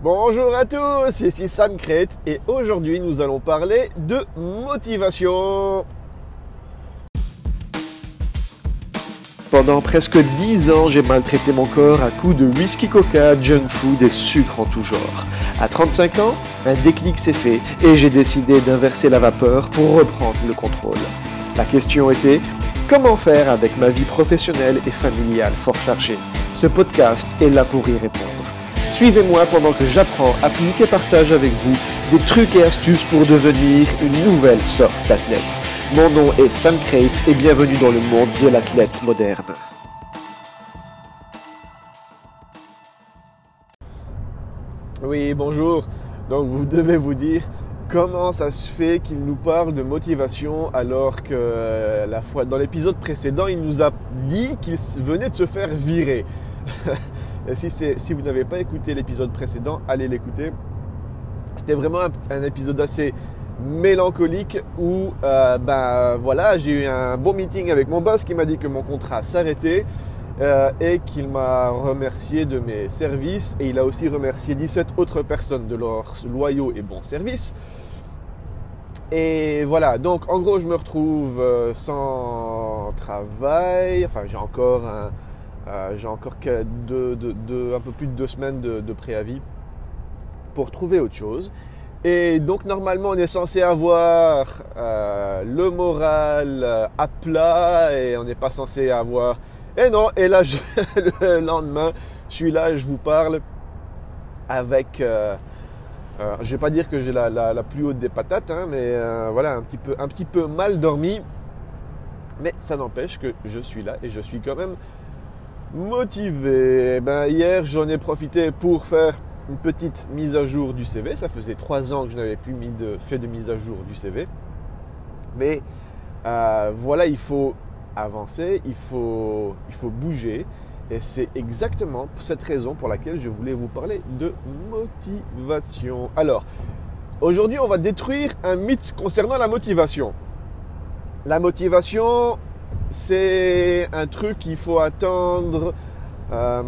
Bonjour à tous, ici Sam Crête et aujourd'hui nous allons parler de motivation. Pendant presque 10 ans, j'ai maltraité mon corps à coups de whisky coca, junk food et sucre en tout genre. À 35 ans, un déclic s'est fait et j'ai décidé d'inverser la vapeur pour reprendre le contrôle. La question était comment faire avec ma vie professionnelle et familiale fort chargée? Ce podcast est là pour y répondre. Suivez-moi pendant que j'apprends, applique et partage avec vous des trucs et astuces pour devenir une nouvelle sorte d'athlète. Mon nom est Sam Crate et bienvenue dans le monde de l'athlète moderne. Oui, bonjour. Donc vous devez vous dire comment ça se fait qu'il nous parle de motivation alors que la fois dans l'épisode précédent, il nous a dit qu'il venait de se faire virer. si, si vous n'avez pas écouté l'épisode précédent, allez l'écouter. C'était vraiment un, épisode assez mélancolique où euh, ben voilà j'ai eu un bon meeting avec mon boss qui m'a dit que mon contrat s'arrêtait euh, et qu'il m'a remercié de mes services et il a aussi remercié 17 autres personnes de leurs loyaux et bons services. Et voilà, donc en gros je me retrouve euh, sans travail, enfin j'ai encore un, euh, j'ai encore un peu plus de deux semaines de, préavis pour trouver autre chose. Et donc normalement on est censé avoir euh, le moral à plat et on n'est pas censé avoir... Et non, et là le lendemain, je suis là je vous parle avec... Euh, je vais pas dire que j'ai la, plus haute des patates, hein, mais voilà, un petit, peu, un petit peu mal dormi. Mais ça n'empêche que je suis là et je suis quand même motivé. Eh ben, hier, j'en ai profité pour faire une petite mise à jour du CV. Ça faisait trois ans que je n'avais plus fait de mise à jour du CV. Mais euh, voilà, il faut avancer, il faut, il faut bouger. Et c'est exactement pour cette raison pour laquelle je voulais vous parler de motivation. Alors, aujourd'hui, on va détruire un mythe concernant la motivation. La motivation, c'est un truc qu'il faut attendre. Euh,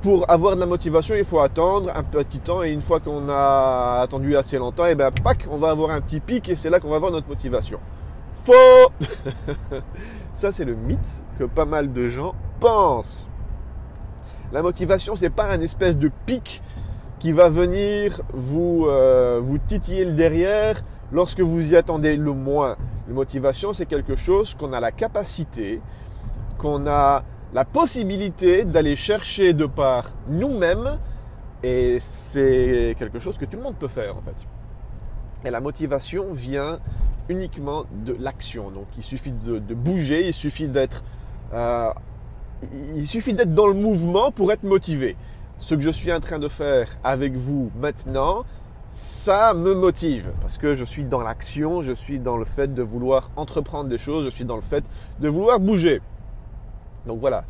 pour avoir de la motivation, il faut attendre un petit temps et une fois qu'on a attendu assez longtemps, et eh ben pac, on va avoir un petit pic et c'est là qu'on va avoir notre motivation. Faux Ça c'est le mythe que pas mal de gens pensent. La motivation, c'est pas un espèce de pic qui va venir vous, euh, vous titiller le derrière lorsque vous y attendez le moins. La motivation, c'est quelque chose qu'on a la capacité, qu'on a la possibilité d'aller chercher de par nous-mêmes et c'est quelque chose que tout le monde peut faire en fait. Et la motivation vient uniquement de l'action. Donc il suffit de, bouger, il suffit d'être euh, il suffit d'être dans le mouvement pour être motivé. Ce que je suis en train de faire avec vous maintenant, ça me motive parce que je suis dans l'action, je suis dans le fait de vouloir entreprendre des choses, je suis dans le fait de vouloir bouger. Donc voilà,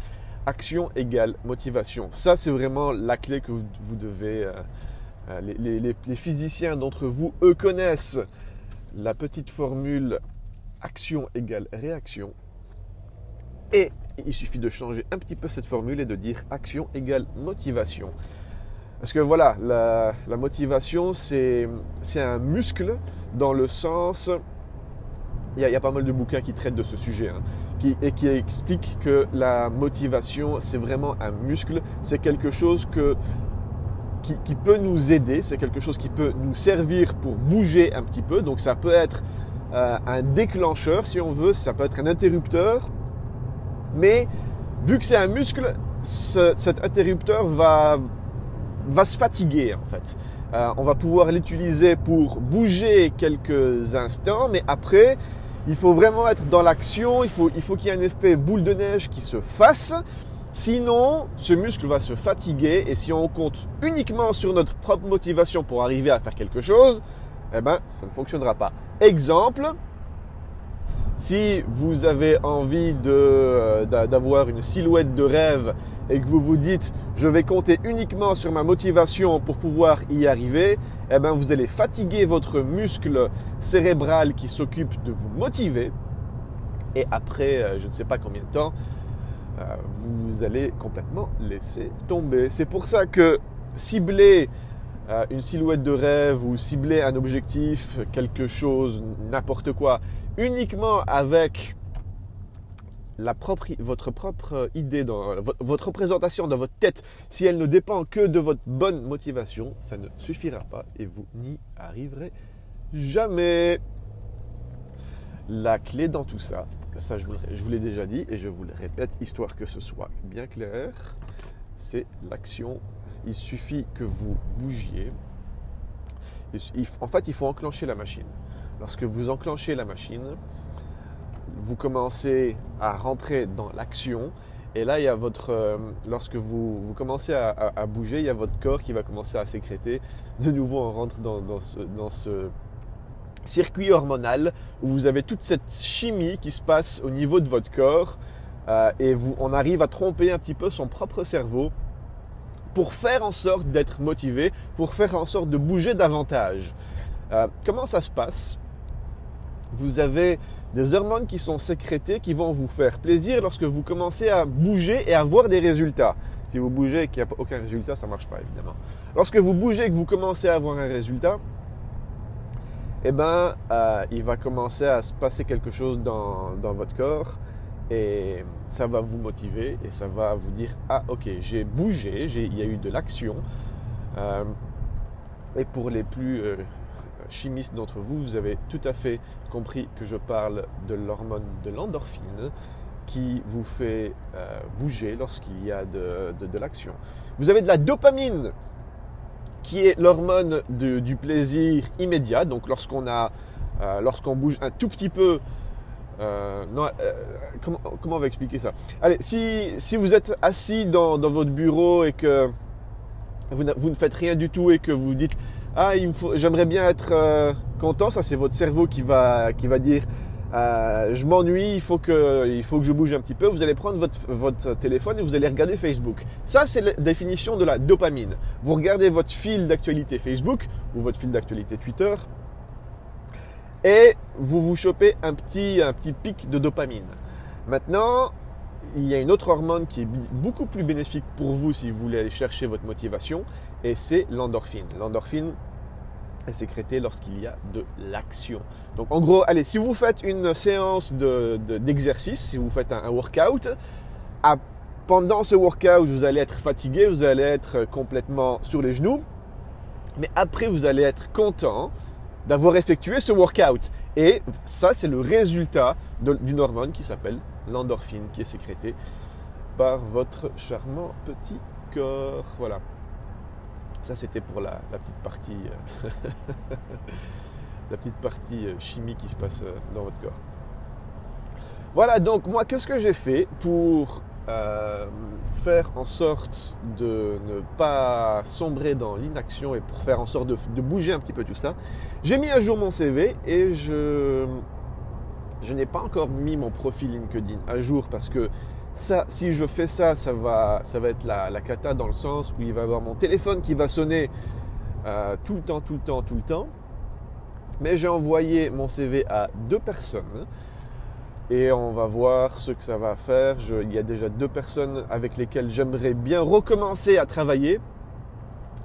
action égale motivation. Ça, c'est vraiment la clé que vous, devez... Euh, euh, les, physiciens d'entre vous, eux, connaissent la petite formule action égale réaction. Et il suffit de changer un petit peu cette formule et de dire action égale motivation. Parce que voilà, la, motivation, c'est un muscle dans le sens... Il y, a, pas mal de bouquins qui traitent de ce sujet hein, et qui expliquent que la motivation, c'est vraiment un muscle, c'est quelque chose que, qui, peut nous aider, c'est quelque chose qui peut nous servir pour bouger un petit peu. Donc ça peut être euh, un déclencheur si on veut, ça peut être un interrupteur. Mais vu que c'est un muscle, cet interrupteur va va se fatiguer en fait. Euh, on va pouvoir l'utiliser pour bouger quelques instants, mais après, il faut vraiment être dans l'action, il faut qu'il faut y ait un effet boule de neige qui se fasse. Sinon, ce muscle va se fatiguer et si on compte uniquement sur notre propre motivation pour arriver à faire quelque chose, eh ben, ça ne fonctionnera pas. Exemple, si vous avez envie euh, d'avoir une silhouette de rêve et que vous vous dites je vais compter uniquement sur ma motivation pour pouvoir y arriver, eh bien vous allez fatiguer votre muscle cérébral qui s'occupe de vous motiver. Et après, euh, je ne sais pas combien de temps, euh, vous allez complètement laisser tomber. C'est pour ça que cibler une silhouette de rêve ou cibler un objectif, quelque chose, n'importe quoi, uniquement avec la propre, votre propre idée, dans, votre représentation dans votre tête, si elle ne dépend que de votre bonne motivation, ça ne suffira pas et vous n'y arriverez jamais. La clé dans tout ça, ça je vous, l'ai déjà dit et je vous le répète, histoire que ce soit bien clair, c'est l'action. Il suffit que vous bougiez. En fait, il faut enclencher la machine. Lorsque vous enclenchez la machine, vous commencez à rentrer dans l'action. Et là, il y a votre, euh, lorsque vous, vous commencez à, bouger, il y a votre corps qui va commencer à sécréter. De nouveau, on rentre dans, ce, circuit hormonal où vous avez toute cette chimie qui se passe au niveau de votre corps. Euh, et vous, on arrive à tromper un petit peu son propre cerveau pour faire en sorte d'être motivé, pour faire en sorte de bouger davantage. Euh, comment ça se passe? Vous avez des hormones qui sont sécrétées qui vont vous faire plaisir lorsque vous commencez à bouger et à voir des résultats. Si vous bougez et qu'il n'y a aucun résultat, ça ne marche pas évidemment. Lorsque vous bougez et que vous commencez à avoir un résultat, eh ben, euh, il va commencer à se passer quelque chose dans, votre corps et ça va vous motiver et ça va vous dire ah ok j'ai bougé, il y a eu de l'action. Euh, et pour les plus euh, chimistes d'entre vous, vous avez tout à fait compris que je parle de l'hormone de l'endorphine qui vous fait euh, bouger lorsqu'il y a de, l'action. Vous avez de la dopamine qui est l'hormone du plaisir immédiat. Donc lorsqu'on a, euh, lorsqu'on bouge un tout petit peu, euh, non, comment, comment, on va expliquer ça? Allez, si, si vous êtes assis dans, dans votre bureau et que vous, vous, ne faites rien du tout et que vous dites ah, j'aimerais bien être euh, content. Ça, c'est votre cerveau qui va, qui va dire euh, je m'ennuie, il, faut que, il faut que je bouge un petit peu. Vous allez prendre votre, votre téléphone et vous allez regarder Facebook. Ça, c'est la définition de la dopamine. Vous regardez votre fil d'actualité Facebook ou votre fil d'actualité Twitter et vous vous chopez un petit, un petit pic de dopamine. Maintenant, il y a une autre hormone qui est beaucoup plus bénéfique pour vous si vous voulez aller chercher votre motivation, et c'est l'endorphine. L'endorphine est sécrétée lorsqu'il y a de l'action. Donc en gros, allez, si vous faites une séance d'exercice, si vous faites un, workout, pendant ce workout, vous allez être fatigué, vous allez être complètement sur les genoux, mais après, vous allez être content d'avoir effectué ce workout. Et ça, c'est le résultat d'une hormone qui s'appelle l'endorphine, qui est sécrétée par votre charmant petit corps. Voilà. Ça, c'était pour la, petite partie, euh, la petite partie euh, chimie qui se passe euh, dans votre corps. Voilà, donc moi, qu'est-ce que j'ai fait pour faire en sorte de ne pas sombrer dans l'inaction et pour faire en sorte de, bouger un petit peu tout ça? J'ai mis à jour mon CV et je, je n'ai pas encore mis mon profil LinkedIn à jour parce que si je fais ça, ça va, être la, la cata dans le sens où il va y avoir mon téléphone qui va sonner euh, tout le temps, tout le temps, tout le temps. Mais j'ai envoyé mon CV à deux personnes et on va voir ce que ça va faire. il y a déjà deux personnes avec lesquelles j'aimerais bien recommencer à travailler.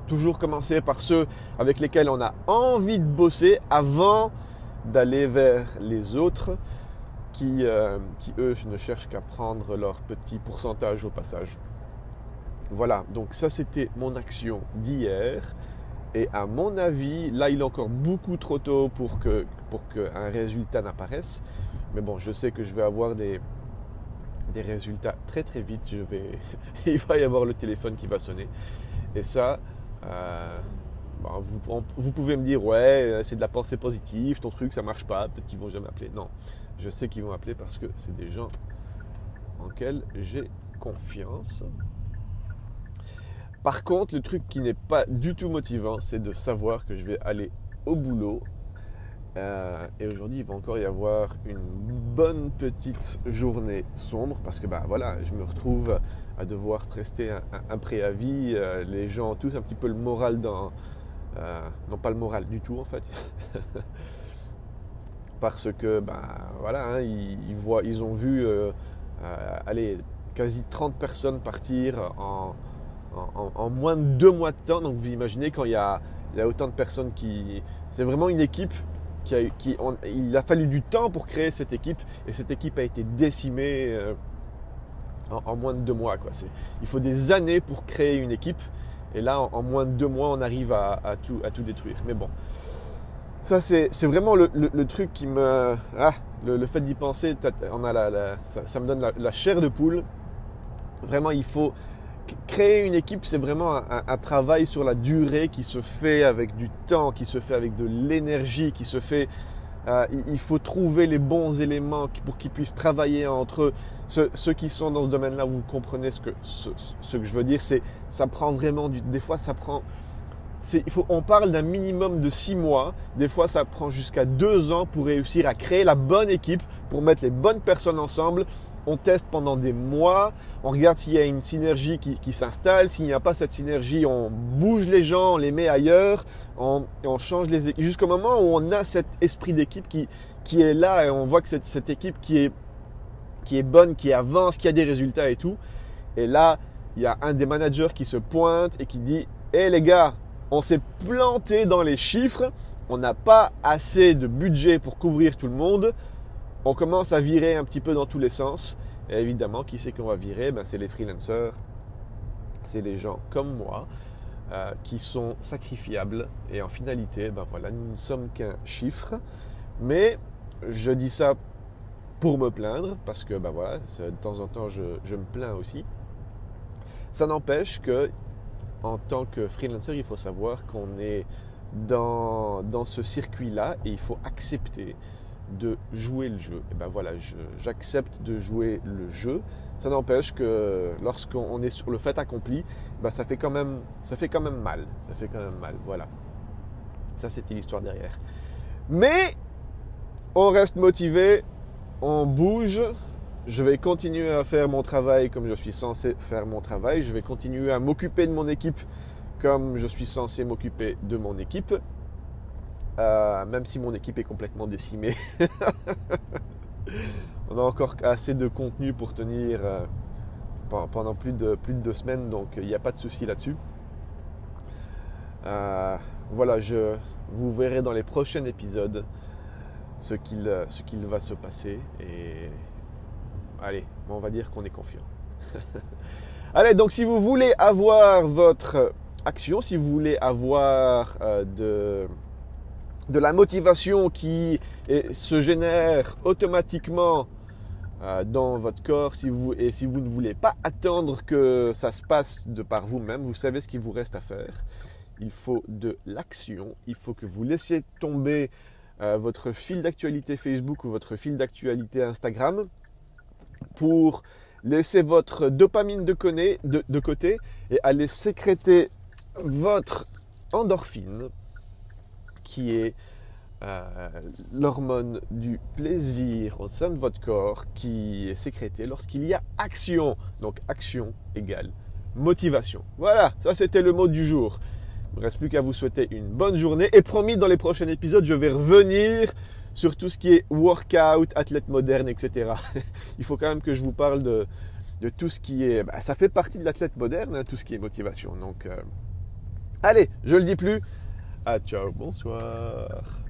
Toujours commencer par ceux avec lesquels on a envie de bosser avant d'aller vers les autres qui, euh, qui eux ne cherchent qu'à prendre leur petit pourcentage au passage. Voilà, donc ça c'était mon action d'hier. Et à mon avis, là il est encore beaucoup trop tôt pour que pour qu'un résultat n'apparaisse. Mais bon, je sais que je vais avoir des, des résultats très très vite. Je vais, il va y avoir le téléphone qui va sonner. Et ça, euh, vous, vous, pouvez me dire ouais, c'est de la pensée positive, ton truc ça marche pas, peut-être qu'ils vont jamais appeler. Non, je sais qu'ils vont appeler parce que c'est des gens en lesquels j'ai confiance. Par contre, le truc qui n'est pas du tout motivant, c'est de savoir que je vais aller au boulot. Euh, et aujourd'hui, il va encore y avoir une bonne petite journée sombre parce que bah voilà, je me retrouve à devoir prester un, préavis. Euh, les gens ont tous un petit peu le moral dans, euh, non pas le moral du tout en fait. parce que ben voilà, hein, ils, voient, ils ont vu euh, euh, quasi 30 personnes partir en, en, moins de deux mois de temps. Donc vous imaginez quand il y a, autant de personnes qui... C'est vraiment une équipe qui a, qui, il a fallu du temps pour créer cette équipe et cette équipe a été décimée euh, en, moins de deux mois. Quoi. Il faut des années pour créer une équipe et là en, moins de deux mois on arrive à, tout, à tout détruire. Mais bon, ça c'est vraiment le, truc qui me... Ah, le, fait d'y penser, on a la, ça, me donne la chair de poule. Vraiment il faut créer une équipe, c'est vraiment un, travail sur la durée qui se fait avec du temps, qui se fait avec de l'énergie, qui se fait. Euh, il faut trouver les bons éléments pour qu'ils puissent travailler entre eux. Ceux, qui sont dans ce domaine-là, vous comprenez ce que, ce, que je veux dire. C'est, ça prend vraiment du. Des fois, ça prend. On parle d'un minimum de six mois. Des fois, ça prend jusqu'à deux ans pour réussir à créer la bonne équipe, pour mettre les bonnes personnes ensemble on teste pendant des mois, on regarde s'il y a une synergie qui, s'installe, s'il n'y a pas cette synergie, on bouge les gens, on les met ailleurs, on, change les équipes, jusqu'au moment où on a cet esprit d'équipe qui, est là et on voit que cette équipe qui est bonne, qui avance, qui a des résultats et tout. Et là, il y a un des managers qui se pointe et qui dit Hé les gars, on s'est planté dans les chiffres, on n'a pas assez de budget pour couvrir tout le monde on commence à virer un petit peu dans tous les sens. Et évidemment, qui c'est qu'on va virer? Ben, C'est les freelancers, c'est les gens comme moi euh, qui sont sacrifiables. Et en finalité, ben voilà, nous ne sommes qu'un chiffre. Mais je dis ça pour me plaindre, parce que ben voilà, de temps en temps, je, me plains aussi. Ça n'empêche que, en tant que freelancer, il faut savoir qu'on est dans, dans ce circuit-là et il faut accepter de jouer le jeu. Et ben voilà, j'accepte de jouer le jeu. Ça n'empêche que lorsqu'on est sur le fait accompli, ben ça fait quand même, ça fait quand même mal. Ça fait quand même mal. Voilà. Ça c'était l'histoire derrière. Mais on reste motivé, on bouge. Je vais continuer à faire mon travail comme je suis censé faire mon travail. Je vais continuer à m'occuper de mon équipe comme je suis censé m'occuper de mon équipe. Euh, même si mon équipe est complètement décimée. On a encore assez de contenu pour tenir euh, pendant plus de, deux semaines, donc il n'y a pas de souci là-dessus. Euh, voilà, je, vous verrez dans les prochains épisodes ce qu'il, va se passer. Allez, on va dire qu'on est confiant. allez, donc si vous voulez avoir votre action, si vous voulez avoir de de la motivation qui se génère automatiquement euh, dans votre corps si vous, et si vous ne voulez pas attendre que ça se passe de par vous-même, vous savez ce qu'il vous reste à faire. Il faut de l'action, il faut que vous laissiez tomber euh, votre fil d'actualité Facebook ou votre fil d'actualité Instagram pour laisser votre dopamine de, de côté et aller sécréter votre endorphine qui est euh, l'hormone du plaisir au sein de votre corps qui est sécrétée lorsqu'il y a action. Donc action égale motivation. Voilà, ça c'était le mot du jour. Il ne reste plus qu'à vous souhaiter une bonne journée. Et promis, dans les prochains épisodes, je vais revenir sur tout ce qui est workout, athlète moderne, etc. Il faut quand même que je vous parle de, tout ce qui est... Bah, ça fait partie de l'athlète moderne, hein, tout ce qui est motivation. Donc, euh, allez, je le dis plus. Ah ciao, bonsoir.